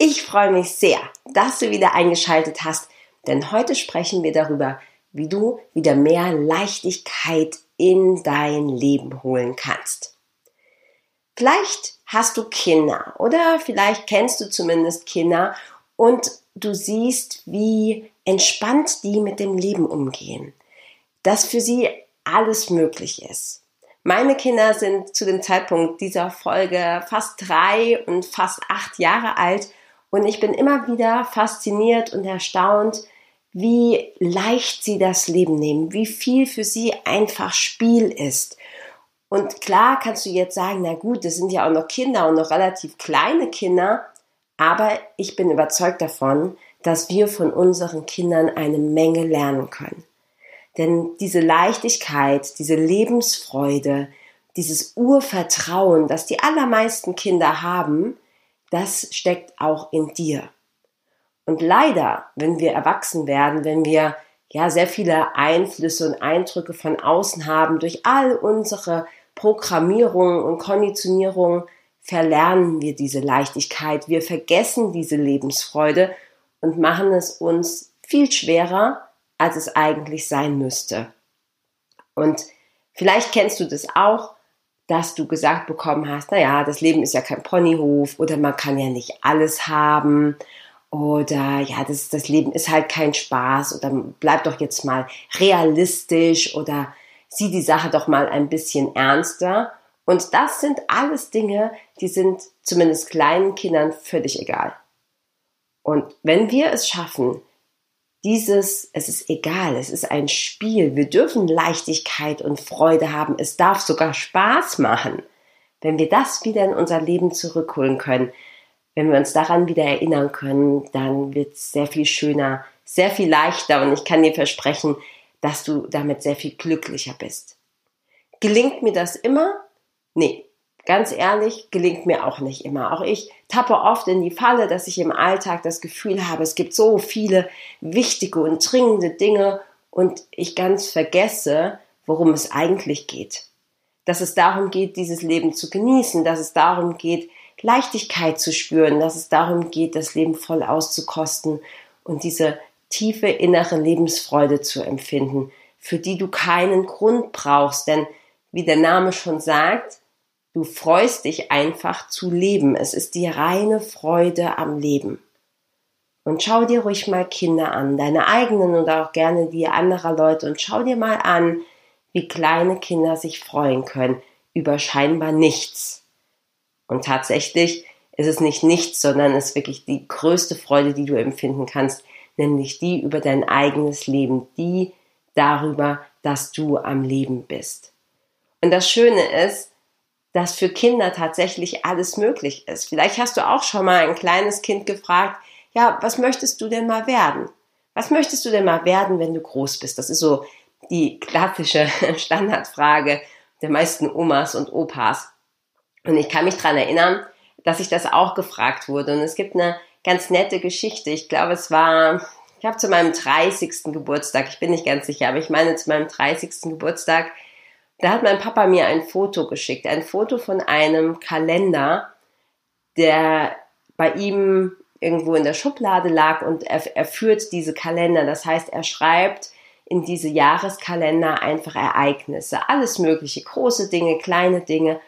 Ich freue mich sehr, dass du wieder eingeschaltet hast, denn heute sprechen wir darüber, wie du wieder mehr Leichtigkeit in dein Leben holen kannst. Vielleicht hast du Kinder oder vielleicht kennst du zumindest Kinder und du siehst, wie entspannt die mit dem Leben umgehen, dass für sie alles möglich ist. Meine Kinder sind zu dem Zeitpunkt dieser Folge fast drei und fast acht Jahre alt und ich bin immer wieder fasziniert und erstaunt, wie leicht sie das Leben nehmen, wie viel für sie einfach Spiel ist. Und klar kannst du jetzt sagen, na gut, das sind ja auch noch Kinder und noch relativ kleine Kinder, aber ich bin überzeugt davon, dass wir von unseren Kindern eine Menge lernen können. Denn diese Leichtigkeit, diese Lebensfreude, dieses Urvertrauen, das die allermeisten Kinder haben, das steckt auch in dir. Und leider, wenn wir erwachsen werden, wenn wir ja sehr viele Einflüsse und Eindrücke von außen haben, durch all unsere Programmierung und Konditionierung verlernen wir diese Leichtigkeit, wir vergessen diese Lebensfreude und machen es uns viel schwerer, als es eigentlich sein müsste. Und vielleicht kennst du das auch, dass du gesagt bekommen hast, naja, das Leben ist ja kein Ponyhof oder man kann ja nicht alles haben oder ja, das, das Leben ist halt kein Spaß oder bleib doch jetzt mal realistisch oder sieh die Sache doch mal ein bisschen ernster. Und das sind alles Dinge, die sind zumindest kleinen Kindern völlig egal. Und wenn wir es schaffen, dieses, es ist egal, es ist ein Spiel. Wir dürfen Leichtigkeit und Freude haben. Es darf sogar Spaß machen. Wenn wir das wieder in unser Leben zurückholen können, wenn wir uns daran wieder erinnern können, dann wird es sehr viel schöner, sehr viel leichter und ich kann dir versprechen, dass du damit sehr viel glücklicher bist. Gelingt mir das immer? Nee, ganz ehrlich, gelingt mir auch nicht immer. Auch ich tappe oft in die Falle, dass ich im Alltag das Gefühl habe, es gibt so viele wichtige und dringende Dinge und ich ganz vergesse, worum es eigentlich geht. Dass es darum geht, dieses Leben zu genießen, dass es darum geht, Leichtigkeit zu spüren, dass es darum geht, das Leben voll auszukosten und diese tiefe innere Lebensfreude zu empfinden, für die du keinen Grund brauchst, denn wie der Name schon sagt, Du freust dich einfach zu leben. Es ist die reine Freude am Leben. Und schau dir ruhig mal Kinder an, deine eigenen oder auch gerne die anderer Leute und schau dir mal an, wie kleine Kinder sich freuen können über scheinbar nichts. Und tatsächlich ist es nicht nichts, sondern es ist wirklich die größte Freude, die du empfinden kannst, nämlich die über dein eigenes Leben, die darüber, dass du am Leben bist. Und das Schöne ist, dass für Kinder tatsächlich alles möglich ist. Vielleicht hast du auch schon mal ein kleines Kind gefragt, ja, was möchtest du denn mal werden? Was möchtest du denn mal werden, wenn du groß bist? Das ist so die klassische Standardfrage der meisten Omas und Opas. Und ich kann mich dran erinnern, dass ich das auch gefragt wurde. Und es gibt eine ganz nette Geschichte. Ich glaube, es war, ich habe zu meinem 30. Geburtstag, ich bin nicht ganz sicher, aber ich meine zu meinem 30. Geburtstag, da hat mein Papa mir ein Foto geschickt, ein Foto von einem Kalender, der bei ihm irgendwo in der Schublade lag und er, er führt diese Kalender. Das heißt, er schreibt in diese Jahreskalender einfach Ereignisse, alles mögliche, große Dinge, kleine Dinge,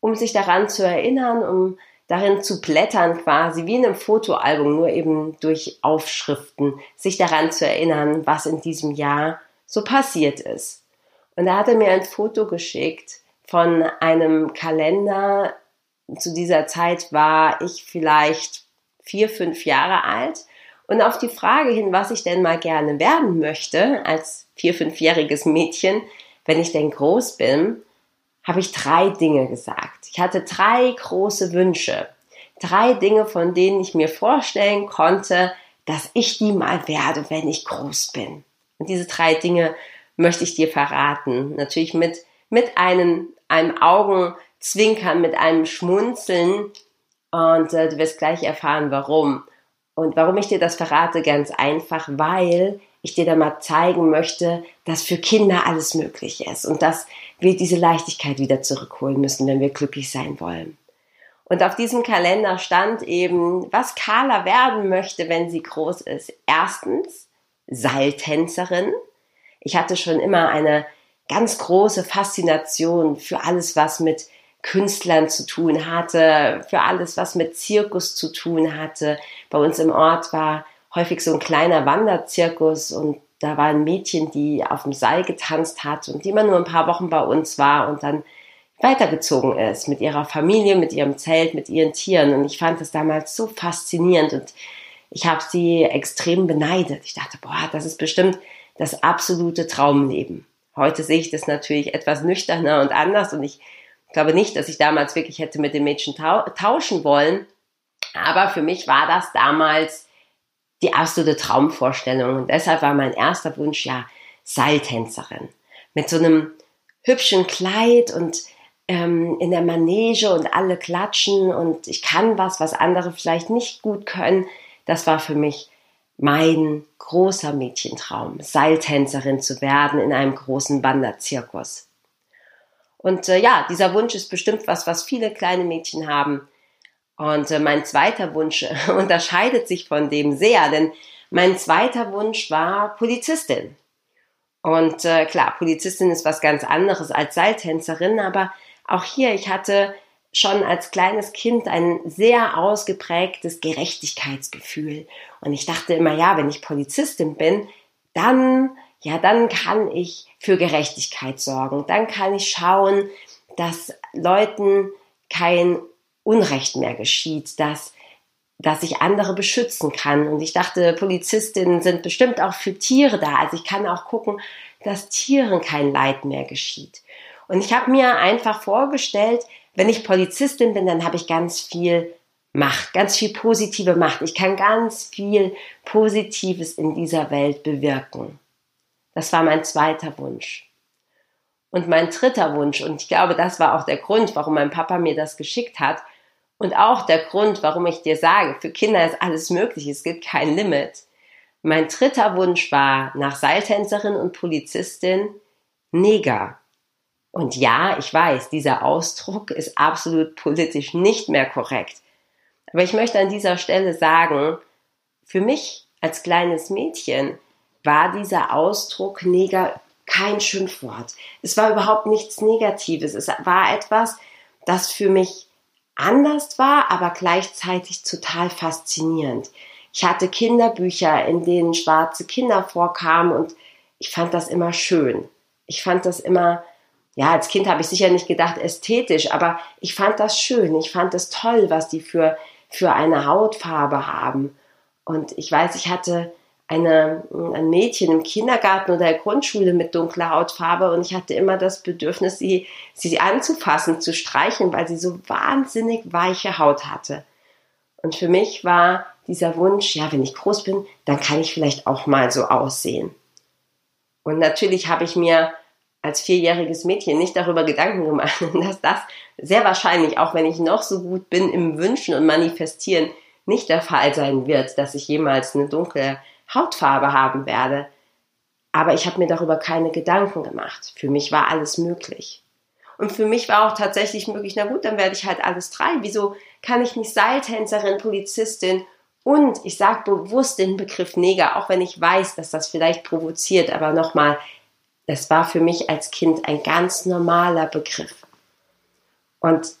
um sich daran zu erinnern, um darin zu blättern quasi, wie in einem Fotoalbum, nur eben durch Aufschriften, sich daran zu erinnern, was in diesem Jahr so passiert ist. Und da hat er mir ein Foto geschickt von einem Kalender. Zu dieser Zeit war ich vielleicht vier, fünf Jahre alt. Und auf die Frage hin, was ich denn mal gerne werden möchte als vier, fünfjähriges Mädchen, wenn ich denn groß bin, habe ich drei Dinge gesagt. Ich hatte drei große Wünsche. Drei Dinge, von denen ich mir vorstellen konnte, dass ich die mal werde, wenn ich groß bin. Und diese drei Dinge möchte ich dir verraten. Natürlich mit, mit einem, einem Augenzwinkern, mit einem Schmunzeln. Und äh, du wirst gleich erfahren, warum. Und warum ich dir das verrate, ganz einfach, weil ich dir da mal zeigen möchte, dass für Kinder alles möglich ist und dass wir diese Leichtigkeit wieder zurückholen müssen, wenn wir glücklich sein wollen. Und auf diesem Kalender stand eben, was Carla werden möchte, wenn sie groß ist. Erstens Seiltänzerin. Ich hatte schon immer eine ganz große Faszination für alles, was mit Künstlern zu tun hatte, für alles, was mit Zirkus zu tun hatte. Bei uns im Ort war häufig so ein kleiner Wanderzirkus und da war ein Mädchen, die auf dem Seil getanzt hat und die immer nur ein paar Wochen bei uns war und dann weitergezogen ist mit ihrer Familie, mit ihrem Zelt, mit ihren Tieren. Und ich fand das damals so faszinierend und ich habe sie extrem beneidet. Ich dachte, boah, das ist bestimmt das absolute Traumleben. Heute sehe ich das natürlich etwas nüchterner und anders und ich glaube nicht, dass ich damals wirklich hätte mit den Mädchen tauschen wollen. Aber für mich war das damals die absolute Traumvorstellung und deshalb war mein erster Wunsch ja Seiltänzerin. Mit so einem hübschen Kleid und ähm, in der Manege und alle klatschen und ich kann was, was andere vielleicht nicht gut können. Das war für mich mein großer Mädchentraum, Seiltänzerin zu werden in einem großen Wanderzirkus. Und äh, ja, dieser Wunsch ist bestimmt was, was viele kleine Mädchen haben. Und äh, mein zweiter Wunsch unterscheidet sich von dem sehr, denn mein zweiter Wunsch war Polizistin. Und äh, klar, Polizistin ist was ganz anderes als Seiltänzerin, aber auch hier, ich hatte schon als kleines Kind ein sehr ausgeprägtes Gerechtigkeitsgefühl. Und ich dachte immer, ja, wenn ich Polizistin bin, dann, ja, dann kann ich für Gerechtigkeit sorgen. Dann kann ich schauen, dass Leuten kein Unrecht mehr geschieht, dass, dass ich andere beschützen kann. Und ich dachte, Polizistinnen sind bestimmt auch für Tiere da. Also ich kann auch gucken, dass Tieren kein Leid mehr geschieht. Und ich habe mir einfach vorgestellt, wenn ich Polizistin bin, dann habe ich ganz viel Macht, ganz viel positive Macht. Ich kann ganz viel Positives in dieser Welt bewirken. Das war mein zweiter Wunsch. Und mein dritter Wunsch, und ich glaube, das war auch der Grund, warum mein Papa mir das geschickt hat, und auch der Grund, warum ich dir sage, für Kinder ist alles möglich, es gibt kein Limit. Mein dritter Wunsch war nach Seiltänzerin und Polizistin Neger. Und ja, ich weiß, dieser Ausdruck ist absolut politisch nicht mehr korrekt. Aber ich möchte an dieser Stelle sagen, für mich als kleines Mädchen war dieser Ausdruck Neger kein Schimpfwort. Es war überhaupt nichts Negatives. Es war etwas, das für mich anders war, aber gleichzeitig total faszinierend. Ich hatte Kinderbücher, in denen schwarze Kinder vorkamen und ich fand das immer schön. Ich fand das immer ja, als Kind habe ich sicher nicht gedacht ästhetisch, aber ich fand das schön. Ich fand es toll, was die für, für eine Hautfarbe haben. Und ich weiß, ich hatte eine, ein Mädchen im Kindergarten oder der Grundschule mit dunkler Hautfarbe und ich hatte immer das Bedürfnis, sie, sie anzufassen, zu streichen, weil sie so wahnsinnig weiche Haut hatte. Und für mich war dieser Wunsch, ja, wenn ich groß bin, dann kann ich vielleicht auch mal so aussehen. Und natürlich habe ich mir als vierjähriges Mädchen nicht darüber Gedanken gemacht, dass das sehr wahrscheinlich, auch wenn ich noch so gut bin im Wünschen und Manifestieren, nicht der Fall sein wird, dass ich jemals eine dunkle Hautfarbe haben werde. Aber ich habe mir darüber keine Gedanken gemacht. Für mich war alles möglich. Und für mich war auch tatsächlich möglich, na gut, dann werde ich halt alles drei. Wieso kann ich nicht Seiltänzerin, Polizistin und ich sage bewusst den Begriff Neger, auch wenn ich weiß, dass das vielleicht provoziert, aber nochmal, es war für mich als Kind ein ganz normaler Begriff. Und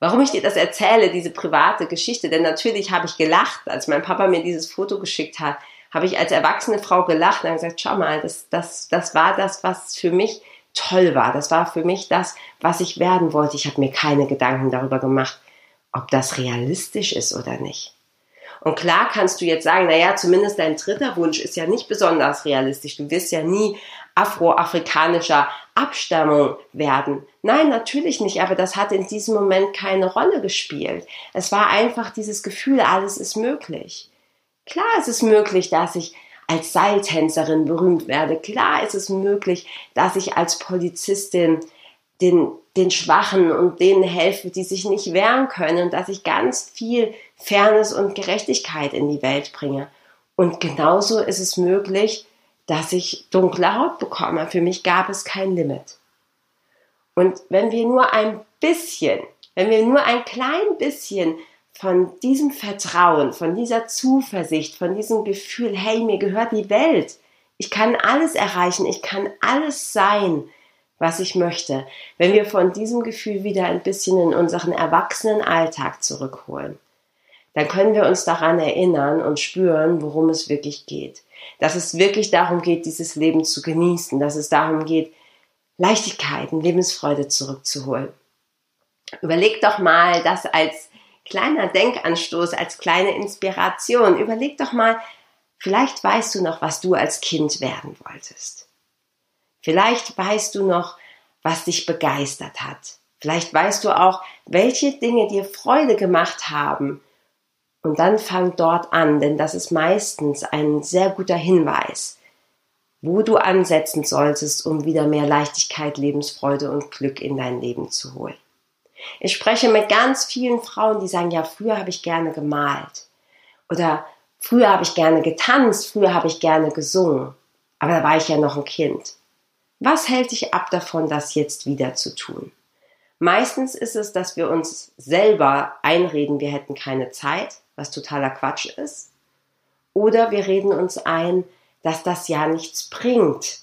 warum ich dir das erzähle, diese private Geschichte, denn natürlich habe ich gelacht, als mein Papa mir dieses Foto geschickt hat, habe ich als erwachsene Frau gelacht und gesagt, schau mal, das, das, das war das, was für mich toll war. Das war für mich das, was ich werden wollte. Ich habe mir keine Gedanken darüber gemacht, ob das realistisch ist oder nicht. Und klar kannst du jetzt sagen, naja, zumindest dein dritter Wunsch ist ja nicht besonders realistisch. Du wirst ja nie afroafrikanischer Abstammung werden. Nein, natürlich nicht, aber das hat in diesem Moment keine Rolle gespielt. Es war einfach dieses Gefühl, alles ist möglich. Klar ist es möglich, dass ich als Seiltänzerin berühmt werde. Klar ist es möglich, dass ich als Polizistin den, den Schwachen und denen helfe, die sich nicht wehren können dass ich ganz viel Fairness und Gerechtigkeit in die Welt bringe. Und genauso ist es möglich, dass ich dunkle Haut bekomme. Für mich gab es kein Limit. Und wenn wir nur ein bisschen, wenn wir nur ein klein bisschen von diesem Vertrauen, von dieser Zuversicht, von diesem Gefühl, hey, mir gehört die Welt, ich kann alles erreichen, ich kann alles sein, was ich möchte, wenn wir von diesem Gefühl wieder ein bisschen in unseren erwachsenen Alltag zurückholen, dann können wir uns daran erinnern und spüren, worum es wirklich geht. Dass es wirklich darum geht, dieses Leben zu genießen, dass es darum geht, Leichtigkeiten, Lebensfreude zurückzuholen. Überleg doch mal das als kleiner Denkanstoß, als kleine Inspiration. Überleg doch mal, vielleicht weißt du noch, was du als Kind werden wolltest. Vielleicht weißt du noch, was dich begeistert hat. Vielleicht weißt du auch, welche Dinge dir Freude gemacht haben und dann fang dort an, denn das ist meistens ein sehr guter Hinweis, wo du ansetzen solltest, um wieder mehr Leichtigkeit, Lebensfreude und Glück in dein Leben zu holen. Ich spreche mit ganz vielen Frauen, die sagen, ja, früher habe ich gerne gemalt oder früher habe ich gerne getanzt, früher habe ich gerne gesungen, aber da war ich ja noch ein Kind. Was hält dich ab davon, das jetzt wieder zu tun? Meistens ist es, dass wir uns selber einreden, wir hätten keine Zeit, was totaler Quatsch ist. Oder wir reden uns ein, dass das ja nichts bringt,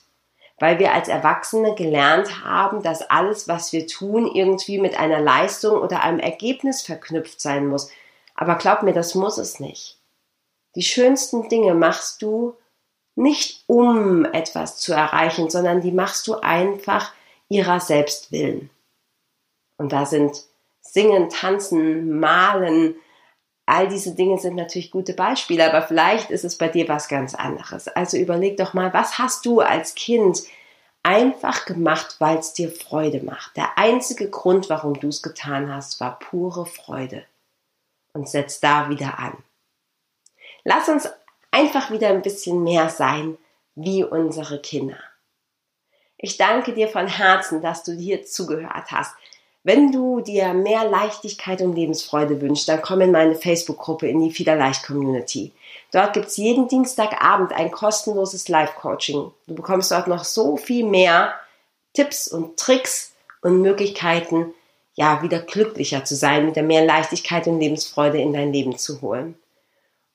weil wir als Erwachsene gelernt haben, dass alles, was wir tun, irgendwie mit einer Leistung oder einem Ergebnis verknüpft sein muss. Aber glaub mir, das muss es nicht. Die schönsten Dinge machst du nicht um etwas zu erreichen, sondern die machst du einfach ihrer selbst willen. Und da sind Singen, Tanzen, Malen, all diese Dinge sind natürlich gute Beispiele, aber vielleicht ist es bei dir was ganz anderes. Also überleg doch mal, was hast du als Kind einfach gemacht, weil es dir Freude macht. Der einzige Grund, warum du es getan hast, war pure Freude. Und setz da wieder an. Lass uns einfach wieder ein bisschen mehr sein wie unsere Kinder. Ich danke dir von Herzen, dass du hier zugehört hast. Wenn du dir mehr Leichtigkeit und Lebensfreude wünschst, dann komm in meine Facebook-Gruppe in die Fiederleicht Community. Dort gibt's jeden Dienstagabend ein kostenloses Live-Coaching. Du bekommst dort noch so viel mehr Tipps und Tricks und Möglichkeiten, ja, wieder glücklicher zu sein, wieder mehr Leichtigkeit und Lebensfreude in dein Leben zu holen.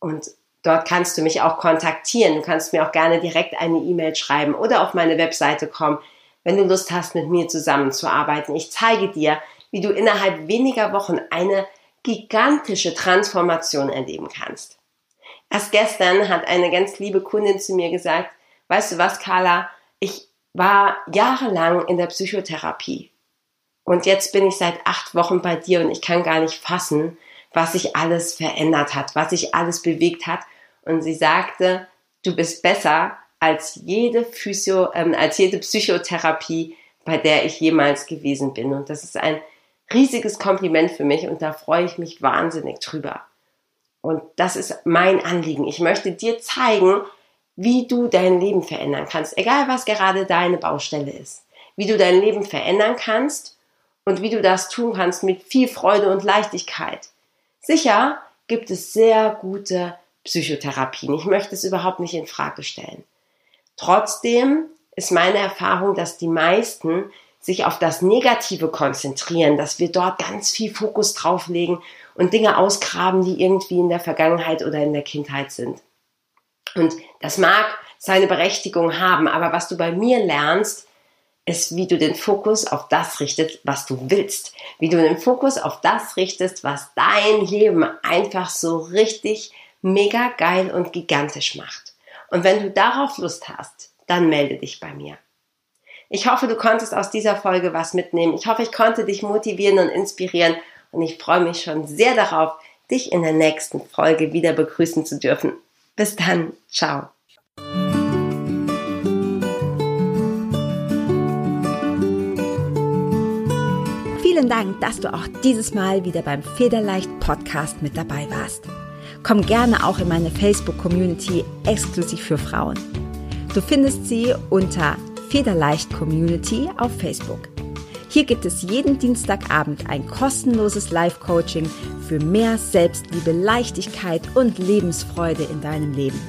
Und dort kannst du mich auch kontaktieren. Du kannst mir auch gerne direkt eine E-Mail schreiben oder auf meine Webseite kommen wenn du Lust hast, mit mir zusammenzuarbeiten. Ich zeige dir, wie du innerhalb weniger Wochen eine gigantische Transformation erleben kannst. Erst gestern hat eine ganz liebe Kundin zu mir gesagt, weißt du was, Carla, ich war jahrelang in der Psychotherapie und jetzt bin ich seit acht Wochen bei dir und ich kann gar nicht fassen, was sich alles verändert hat, was sich alles bewegt hat. Und sie sagte, du bist besser als jede Physio, ähm, als jede Psychotherapie, bei der ich jemals gewesen bin. Und das ist ein riesiges Kompliment für mich und da freue ich mich wahnsinnig drüber. Und das ist mein Anliegen. Ich möchte dir zeigen, wie du dein Leben verändern kannst, egal was gerade deine Baustelle ist. Wie du dein Leben verändern kannst und wie du das tun kannst mit viel Freude und Leichtigkeit. Sicher gibt es sehr gute Psychotherapien. Ich möchte es überhaupt nicht in Frage stellen. Trotzdem ist meine Erfahrung, dass die meisten sich auf das Negative konzentrieren, dass wir dort ganz viel Fokus drauflegen und Dinge ausgraben, die irgendwie in der Vergangenheit oder in der Kindheit sind. Und das mag seine Berechtigung haben, aber was du bei mir lernst, ist, wie du den Fokus auf das richtest, was du willst. Wie du den Fokus auf das richtest, was dein Leben einfach so richtig mega geil und gigantisch macht. Und wenn du darauf Lust hast, dann melde dich bei mir. Ich hoffe, du konntest aus dieser Folge was mitnehmen. Ich hoffe, ich konnte dich motivieren und inspirieren und ich freue mich schon sehr darauf, dich in der nächsten Folge wieder begrüßen zu dürfen. Bis dann, ciao. Vielen Dank, dass du auch dieses Mal wieder beim Federleicht Podcast mit dabei warst. Komm gerne auch in meine Facebook-Community exklusiv für Frauen. Du findest sie unter Federleicht Community auf Facebook. Hier gibt es jeden Dienstagabend ein kostenloses Live-Coaching für mehr Selbstliebe, Leichtigkeit und Lebensfreude in deinem Leben.